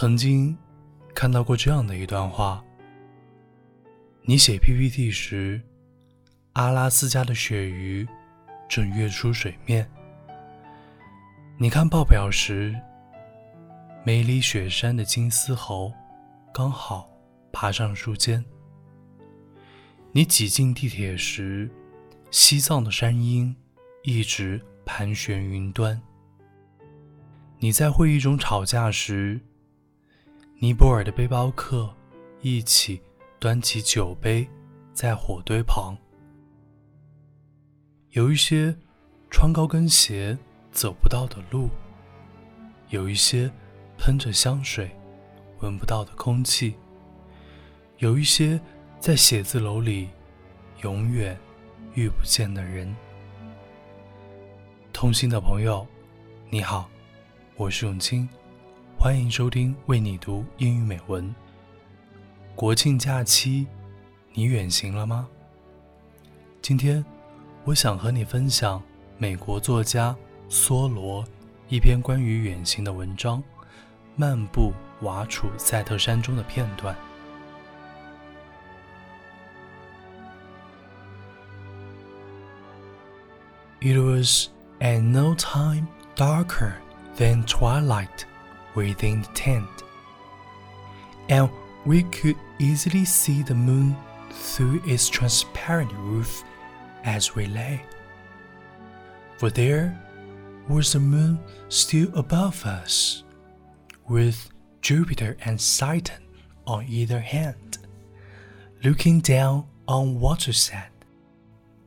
曾经看到过这样的一段话：你写 PPT 时，阿拉斯加的鳕鱼正跃出水面；你看报表时，梅里雪山的金丝猴刚好爬上树尖；你挤进地铁时，西藏的山鹰一直盘旋云端；你在会议中吵架时，尼泊尔的背包客一起端起酒杯，在火堆旁。有一些穿高跟鞋走不到的路，有一些喷着香水闻不到的空气，有一些在写字楼里永远遇不见的人。同行的朋友，你好，我是永清。欢迎收听为你读英语美文。国庆假期，你远行了吗？今天，我想和你分享美国作家梭罗一篇关于远行的文章《漫步瓦楚塞特山中的片段》。It was at no time darker than twilight. Within the tent, and we could easily see the moon through its transparent roof as we lay. For there was the moon still above us, with Jupiter and Saturn on either hand, looking down on Wachusett,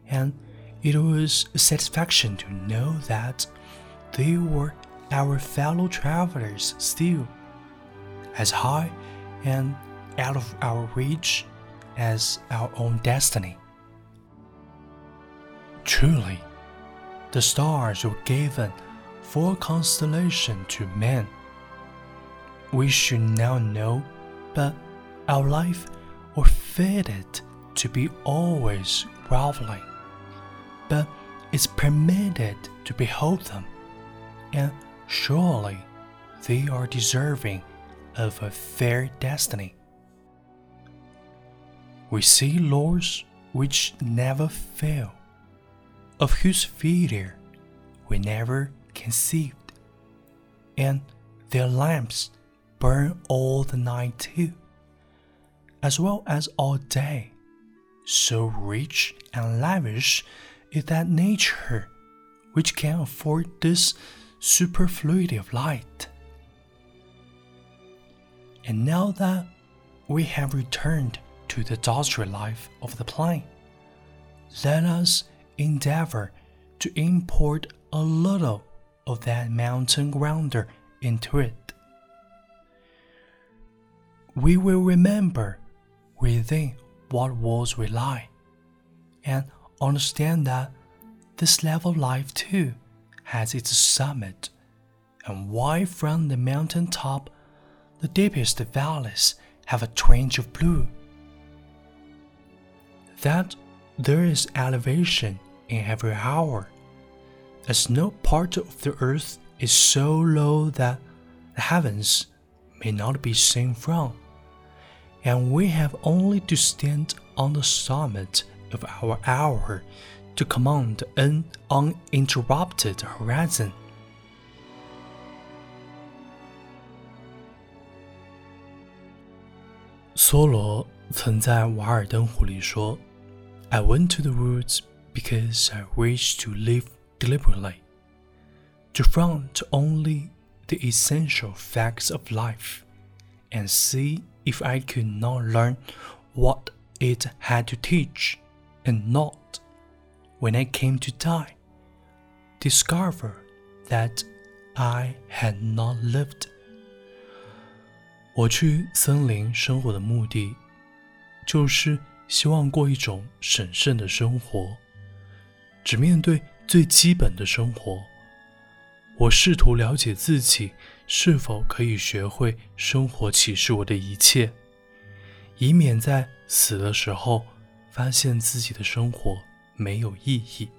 and it was a satisfaction to know that they were our fellow travelers still, as high and out of our reach as our own destiny. Truly, the stars were given for constellation to men. We should now know, but our life were fated to be always groveling, but it's permitted to behold them, and Surely they are deserving of a fair destiny. We see laws which never fail, of whose failure we never conceived, and their lamps burn all the night too, as well as all day. So rich and lavish is that nature which can afford this superfluity of light. And now that we have returned to the dusty life of the plain, let us endeavor to import a little of that mountain grandeur into it. We will remember within what walls we lie, and understand that this level life too has its summit, and why from the mountain top the deepest valleys have a twinge of blue. That there is elevation in every hour, as no part of the earth is so low that the heavens may not be seen from, and we have only to stand on the summit of our hour to command an uninterrupted horizon. 梭罗 曾在《瓦尔登湖》里说：“I went to the woods because I wished to live deliberately, to front only the essential facts of life, and see if I could not learn what it had to teach, and not when I came to die, discover that I had not lived. 我去森林生活的目的，就是希望过一种审慎的生活，只面对最基本的生活。我试图了解自己是否可以学会生活启示我的一切，以免在死的时候发现自己的生活。没有意义。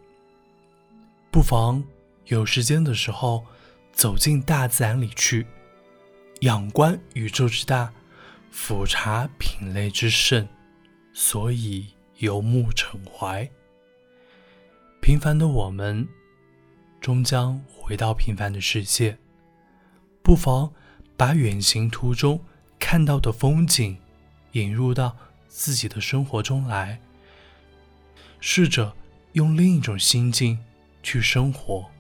不妨有时间的时候走进大自然里去，仰观宇宙之大，俯察品类之盛，所以游目骋怀。平凡的我们，终将回到平凡的世界。不妨把远行途中看到的风景引入到自己的生活中来，试着用另一种心境去生活。